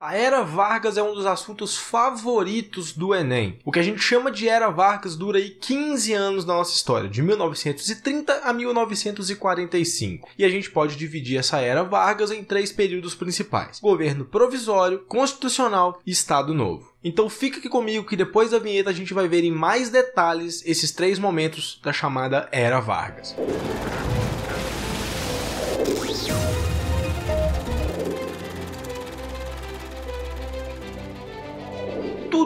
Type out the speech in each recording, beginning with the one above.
A Era Vargas é um dos assuntos favoritos do Enem. O que a gente chama de Era Vargas dura aí 15 anos na nossa história, de 1930 a 1945. E a gente pode dividir essa Era Vargas em três períodos principais: governo provisório, constitucional e Estado Novo. Então fica aqui comigo que depois da vinheta a gente vai ver em mais detalhes esses três momentos da chamada Era Vargas.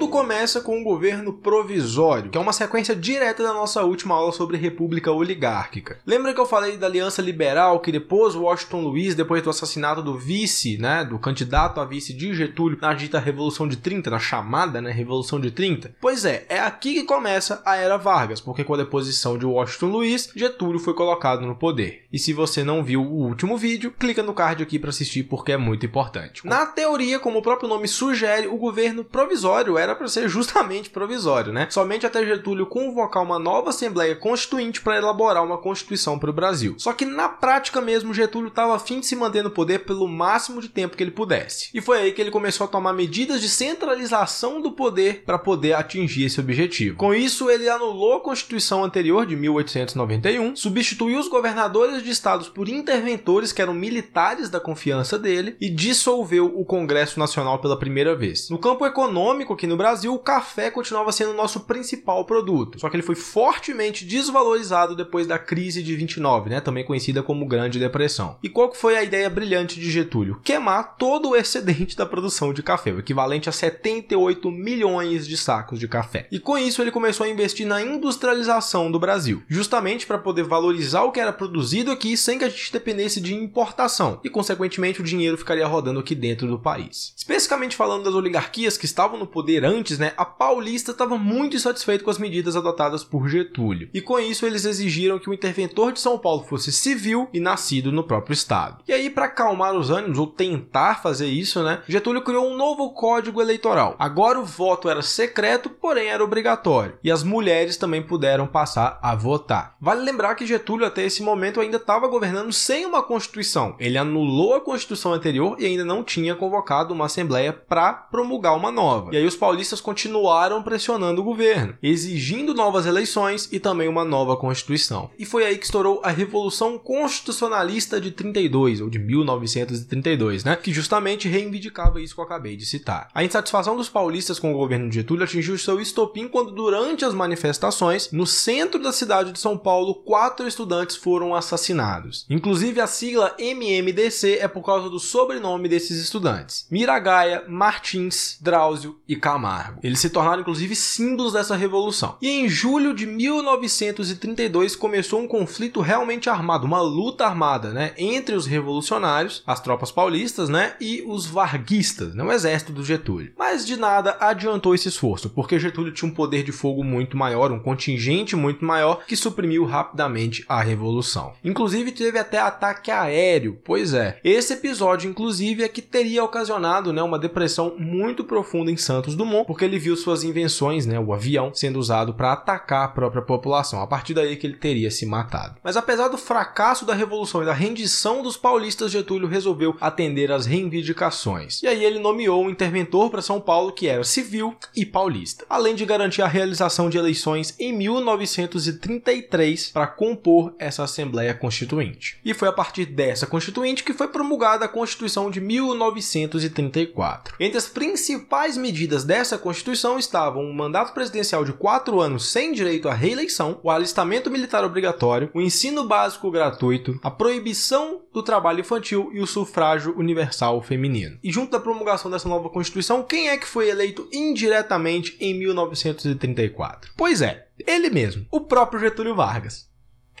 Tudo começa com um governo provisório, que é uma sequência direta da nossa última aula sobre república oligárquica. Lembra que eu falei da aliança liberal que depois Washington Luiz, depois do assassinato do vice, né, do candidato a vice de Getúlio na dita Revolução de 30, na chamada, né, Revolução de 30? Pois é, é aqui que começa a era Vargas, porque com a deposição de Washington Luiz, Getúlio foi colocado no poder. E se você não viu o último vídeo, clica no card aqui para assistir porque é muito importante. Na teoria, como o próprio nome sugere, o governo provisório era para ser justamente provisório, né? Somente até Getúlio convocar uma nova Assembleia Constituinte para elaborar uma Constituição para o Brasil. Só que na prática mesmo, Getúlio estava afim de se manter no poder pelo máximo de tempo que ele pudesse. E foi aí que ele começou a tomar medidas de centralização do poder para poder atingir esse objetivo. Com isso, ele anulou a Constituição anterior de 1891, substituiu os governadores de estados por interventores que eram militares da confiança dele e dissolveu o Congresso Nacional pela primeira vez. No campo econômico, que no Brasil o café continuava sendo o nosso principal produto, só que ele foi fortemente desvalorizado depois da crise de 29, né, também conhecida como Grande Depressão. E qual que foi a ideia brilhante de Getúlio? Queimar todo o excedente da produção de café, o equivalente a 78 milhões de sacos de café. E com isso ele começou a investir na industrialização do Brasil, justamente para poder valorizar o que era produzido aqui sem que a gente dependesse de importação, e consequentemente o dinheiro ficaria rodando aqui dentro do país. Especificamente falando das oligarquias que estavam no poder antes, né, a Paulista estava muito insatisfeito com as medidas adotadas por Getúlio. E com isso eles exigiram que o interventor de São Paulo fosse civil e nascido no próprio estado. E aí para acalmar os ânimos ou tentar fazer isso, né, Getúlio criou um novo código eleitoral. Agora o voto era secreto, porém era obrigatório, e as mulheres também puderam passar a votar. Vale lembrar que Getúlio até esse momento ainda estava governando sem uma constituição. Ele anulou a constituição anterior e ainda não tinha convocado uma assembleia para promulgar uma nova. E aí os paulistas continuaram pressionando o governo, exigindo novas eleições e também uma nova constituição. E foi aí que estourou a Revolução Constitucionalista de 32 ou de 1932, né, que justamente reivindicava isso que eu acabei de citar. A insatisfação dos paulistas com o governo de Getúlio atingiu seu estopim quando durante as manifestações, no centro da cidade de São Paulo, quatro estudantes foram assassinados. Inclusive a sigla MMDC é por causa do sobrenome desses estudantes: Miragaia, Martins, Drauzio e Camargo. Camargo. Eles se tornaram inclusive símbolos dessa revolução. E em julho de 1932 começou um conflito realmente armado, uma luta armada, né, entre os revolucionários, as tropas paulistas, né, e os varguistas, né, o exército do Getúlio. Mas de nada adiantou esse esforço, porque Getúlio tinha um poder de fogo muito maior, um contingente muito maior que suprimiu rapidamente a revolução. Inclusive teve até ataque aéreo. Pois é, esse episódio inclusive é que teria ocasionado, né, uma depressão muito profunda em Santos Dumont porque ele viu suas invenções, né, o avião, sendo usado para atacar a própria população. A partir daí que ele teria se matado. Mas apesar do fracasso da revolução e da rendição dos paulistas, Getúlio resolveu atender às reivindicações. E aí ele nomeou um interventor para São Paulo que era civil e paulista, além de garantir a realização de eleições em 1933 para compor essa Assembleia Constituinte. E foi a partir dessa Constituinte que foi promulgada a Constituição de 1934. Entre as principais medidas dessa Nessa Constituição estavam um mandato presidencial de quatro anos sem direito à reeleição, o alistamento militar obrigatório, o ensino básico gratuito, a proibição do trabalho infantil e o sufrágio universal feminino. E junto da promulgação dessa nova Constituição, quem é que foi eleito indiretamente em 1934? Pois é, ele mesmo, o próprio Getúlio Vargas.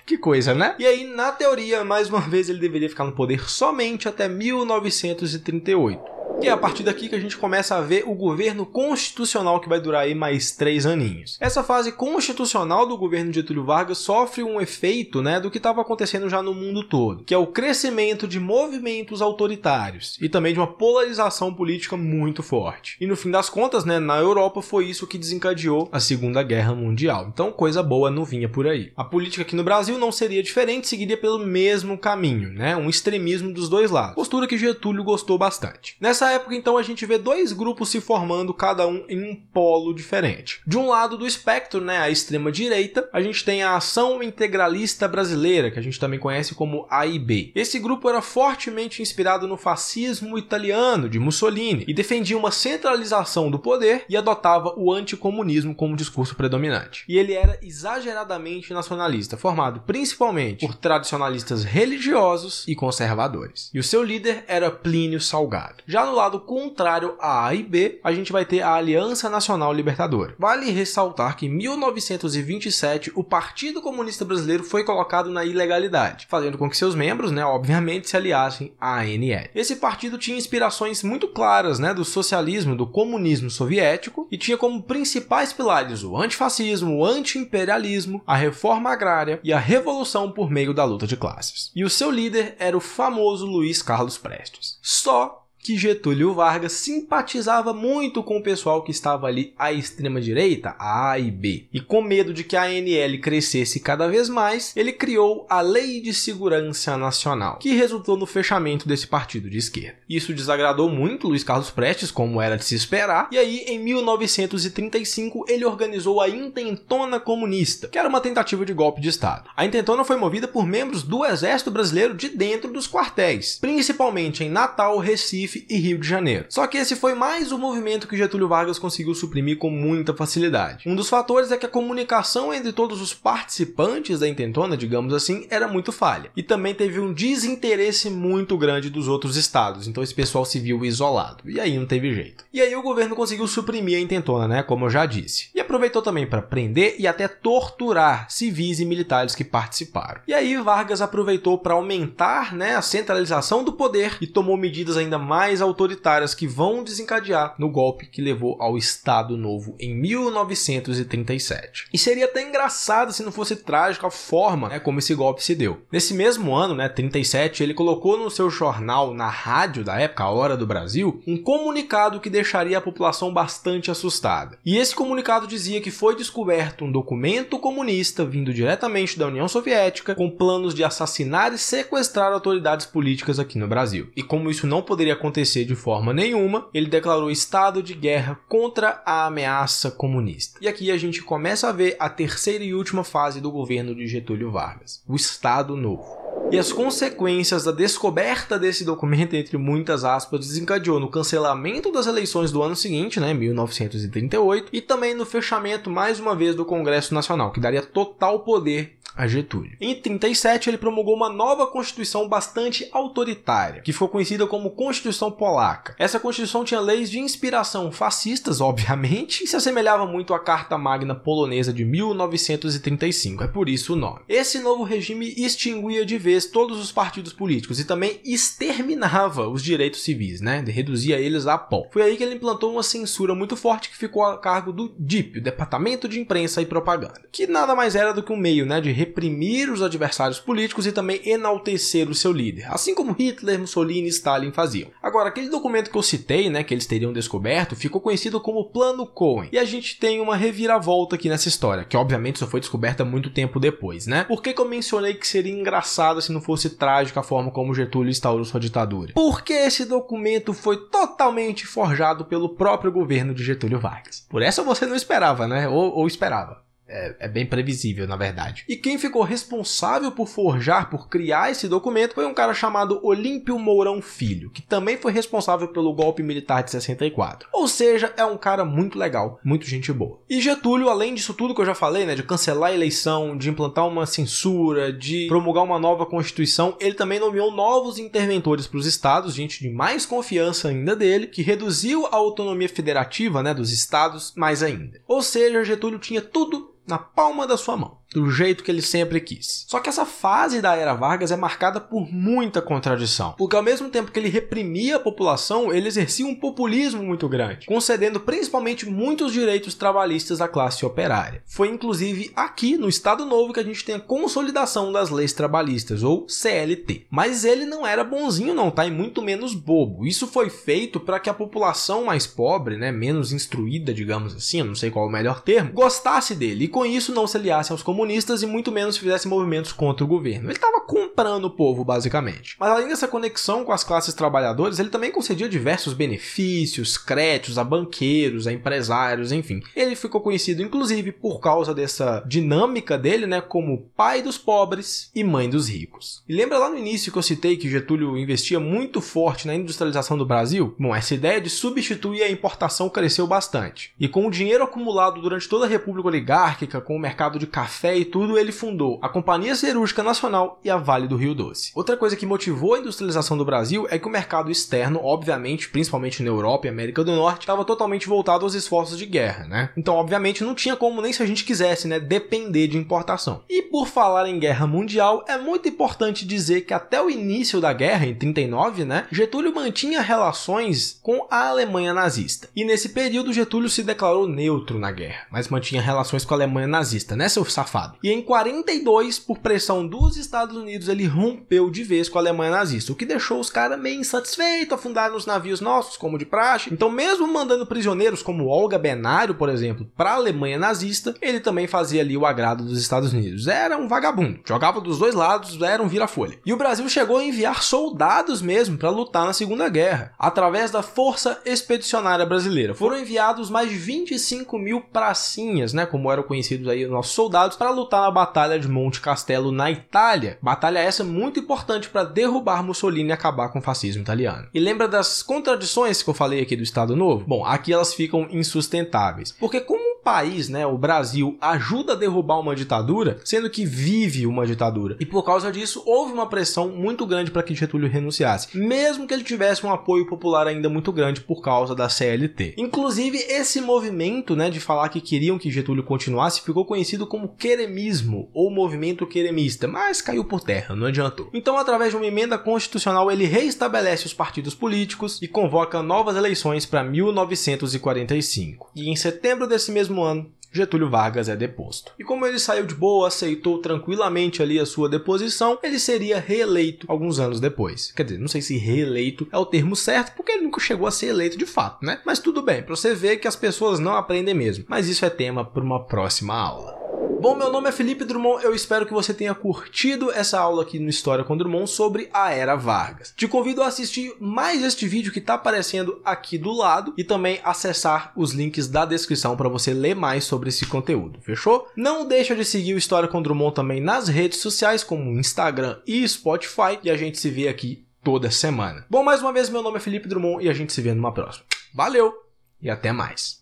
Que coisa, né? E aí, na teoria, mais uma vez ele deveria ficar no poder somente até 1938. E é a partir daqui que a gente começa a ver o governo constitucional que vai durar aí mais três aninhos. Essa fase constitucional do governo de Getúlio Vargas sofre um efeito né, do que estava acontecendo já no mundo todo, que é o crescimento de movimentos autoritários e também de uma polarização política muito forte. E no fim das contas, né, na Europa foi isso que desencadeou a Segunda Guerra Mundial. Então coisa boa não vinha por aí. A política aqui no Brasil não seria diferente, seguiria pelo mesmo caminho, né, um extremismo dos dois lados. Postura que Getúlio gostou bastante. Nessa época, então, a gente vê dois grupos se formando, cada um em um polo diferente. De um lado do espectro, né, a extrema direita, a gente tem a Ação Integralista Brasileira, que a gente também conhece como AIB. Esse grupo era fortemente inspirado no fascismo italiano de Mussolini e defendia uma centralização do poder e adotava o anticomunismo como discurso predominante. E ele era exageradamente nacionalista, formado principalmente por tradicionalistas religiosos e conservadores. E o seu líder era Plínio Salgado. Já no lado contrário a A e B, a gente vai ter a Aliança Nacional Libertadora. Vale ressaltar que em 1927 o Partido Comunista Brasileiro foi colocado na ilegalidade, fazendo com que seus membros, né, obviamente, se aliassem à ANL. Esse partido tinha inspirações muito claras, né, do socialismo, do comunismo soviético e tinha como principais pilares o antifascismo, o antiimperialismo, a reforma agrária e a revolução por meio da luta de classes. E o seu líder era o famoso Luiz Carlos Prestes. Só que Getúlio Vargas simpatizava muito com o pessoal que estava ali à extrema direita, a A e B. E com medo de que a ANL crescesse cada vez mais, ele criou a Lei de Segurança Nacional, que resultou no fechamento desse partido de esquerda. Isso desagradou muito Luiz Carlos Prestes, como era de se esperar, e aí em 1935 ele organizou a Intentona Comunista, que era uma tentativa de golpe de Estado. A Intentona foi movida por membros do Exército Brasileiro de dentro dos quartéis, principalmente em Natal, Recife Recife e Rio de Janeiro. Só que esse foi mais um movimento que Getúlio Vargas conseguiu suprimir com muita facilidade. Um dos fatores é que a comunicação entre todos os participantes da intentona, digamos assim, era muito falha. E também teve um desinteresse muito grande dos outros estados, então esse pessoal se viu isolado. E aí não teve jeito. E aí o governo conseguiu suprimir a intentona, né, como eu já disse. E aproveitou também para prender e até torturar civis e militares que participaram. E aí Vargas aproveitou para aumentar, né, a centralização do poder e tomou medidas ainda mais autoritárias que vão desencadear no golpe que levou ao Estado Novo em 1937. E seria até engraçado se não fosse trágico a forma né, como esse golpe se deu. Nesse mesmo ano, né, 37, ele colocou no seu jornal, na rádio da época, A Hora do Brasil, um comunicado que deixaria a população bastante assustada. E esse comunicado dizia que foi descoberto um documento comunista vindo diretamente da União Soviética com planos de assassinar e sequestrar autoridades políticas aqui no Brasil. E como isso não poderia acontecer de forma nenhuma, ele declarou estado de guerra contra a ameaça comunista. E aqui a gente começa a ver a terceira e última fase do governo de Getúlio Vargas, o Estado Novo. E as consequências da descoberta desse documento, entre muitas aspas, desencadeou no cancelamento das eleições do ano seguinte, né, 1938, e também no fechamento mais uma vez do Congresso Nacional, que daria total poder a Getúlio. Em 37, ele promulgou uma nova constituição bastante autoritária, que ficou conhecida como Constituição Polaca. Essa constituição tinha leis de inspiração fascistas, obviamente, e se assemelhava muito à Carta Magna polonesa de 1935, é por isso o nome. Esse novo regime extinguia de vez todos os partidos políticos e também exterminava os direitos civis, né? Reduzia eles a pó. Foi aí que ele implantou uma censura muito forte que ficou a cargo do DIP, o Departamento de Imprensa e Propaganda, que nada mais era do que um meio, né, de reprimir os adversários políticos e também enaltecer o seu líder, assim como Hitler, Mussolini e Stalin faziam. Agora, aquele documento que eu citei, né, que eles teriam descoberto, ficou conhecido como Plano Cohen. E a gente tem uma reviravolta aqui nessa história, que obviamente só foi descoberta muito tempo depois, né? Por que, que eu mencionei que seria engraçado se não fosse trágica a forma como Getúlio instaurou sua ditadura? Porque esse documento foi totalmente forjado pelo próprio governo de Getúlio Vargas. Por essa você não esperava, né? ou, ou esperava é, é, bem previsível, na verdade. E quem ficou responsável por forjar, por criar esse documento, foi um cara chamado Olímpio Mourão Filho, que também foi responsável pelo golpe militar de 64. Ou seja, é um cara muito legal, muito gente boa. E Getúlio, além disso tudo que eu já falei, né, de cancelar a eleição, de implantar uma censura, de promulgar uma nova constituição, ele também nomeou novos interventores para os estados, gente de mais confiança ainda dele, que reduziu a autonomia federativa, né, dos estados mais ainda. Ou seja, Getúlio tinha tudo na palma da sua mão do jeito que ele sempre quis. Só que essa fase da era Vargas é marcada por muita contradição, porque ao mesmo tempo que ele reprimia a população, ele exercia um populismo muito grande, concedendo principalmente muitos direitos trabalhistas à classe operária. Foi inclusive aqui no Estado Novo que a gente tem a consolidação das leis trabalhistas, ou CLT. Mas ele não era bonzinho não, tá? E muito menos bobo. Isso foi feito para que a população mais pobre, né, menos instruída, digamos assim, não sei qual é o melhor termo, gostasse dele e com isso não se aliasse aos comunistas comunistas e muito menos fizesse movimentos contra o governo. Ele estava comprando o povo, basicamente. Mas além dessa conexão com as classes trabalhadoras, ele também concedia diversos benefícios, créditos a banqueiros, a empresários, enfim. Ele ficou conhecido, inclusive, por causa dessa dinâmica dele, né, como pai dos pobres e mãe dos ricos. E lembra lá no início que eu citei que Getúlio investia muito forte na industrialização do Brasil? Bom, essa ideia de substituir a importação cresceu bastante. E com o dinheiro acumulado durante toda a República Oligárquica, com o mercado de café e tudo, ele fundou a Companhia Cerúrgica Nacional e a Vale do Rio Doce. Outra coisa que motivou a industrialização do Brasil é que o mercado externo, obviamente, principalmente na Europa e América do Norte, estava totalmente voltado aos esforços de guerra, né? Então, obviamente, não tinha como nem se a gente quisesse, né, depender de importação. E por falar em guerra mundial, é muito importante dizer que até o início da guerra, em 39, né, Getúlio mantinha relações com a Alemanha nazista. E nesse período, Getúlio se declarou neutro na guerra, mas mantinha relações com a Alemanha nazista, né, seu safado? E em 42, por pressão dos Estados Unidos, ele rompeu de vez com a Alemanha nazista, o que deixou os caras meio insatisfeitos, afundaram nos navios nossos, como de praxe. Então, mesmo mandando prisioneiros como Olga Benário, por exemplo, para a Alemanha nazista, ele também fazia ali o agrado dos Estados Unidos. Era um vagabundo, jogava dos dois lados, era um vira-folha. E o Brasil chegou a enviar soldados mesmo para lutar na Segunda Guerra, através da Força Expedicionária Brasileira. Foram enviados mais de 25 mil pracinhas, né, como eram conhecidos aí os nossos soldados, lutar na Batalha de Monte Castelo na Itália. Batalha essa muito importante para derrubar Mussolini e acabar com o fascismo italiano. E lembra das contradições que eu falei aqui do Estado Novo? Bom, aqui elas ficam insustentáveis. Porque como país, né, o Brasil, ajuda a derrubar uma ditadura, sendo que vive uma ditadura. E por causa disso, houve uma pressão muito grande para que Getúlio renunciasse, mesmo que ele tivesse um apoio popular ainda muito grande por causa da CLT. Inclusive, esse movimento, né, de falar que queriam que Getúlio continuasse, ficou conhecido como queremismo ou movimento queremista, mas caiu por terra, não adiantou. Então, através de uma emenda constitucional, ele reestabelece os partidos políticos e convoca novas eleições para 1945. E em setembro desse mesmo mesmo ano, Getúlio Vargas é deposto. E como ele saiu de boa, aceitou tranquilamente ali a sua deposição, ele seria reeleito alguns anos depois. Quer dizer, não sei se reeleito é o termo certo, porque ele nunca chegou a ser eleito de fato, né? Mas tudo bem, para você ver que as pessoas não aprendem mesmo. Mas isso é tema para uma próxima aula. Bom, meu nome é Felipe Drummond, eu espero que você tenha curtido essa aula aqui no História com Drummond sobre a Era Vargas. Te convido a assistir mais este vídeo que está aparecendo aqui do lado e também acessar os links da descrição para você ler mais sobre esse conteúdo, fechou? Não deixa de seguir o História com Drummond também nas redes sociais como Instagram e Spotify e a gente se vê aqui toda semana. Bom, mais uma vez meu nome é Felipe Drummond e a gente se vê numa próxima. Valeu e até mais.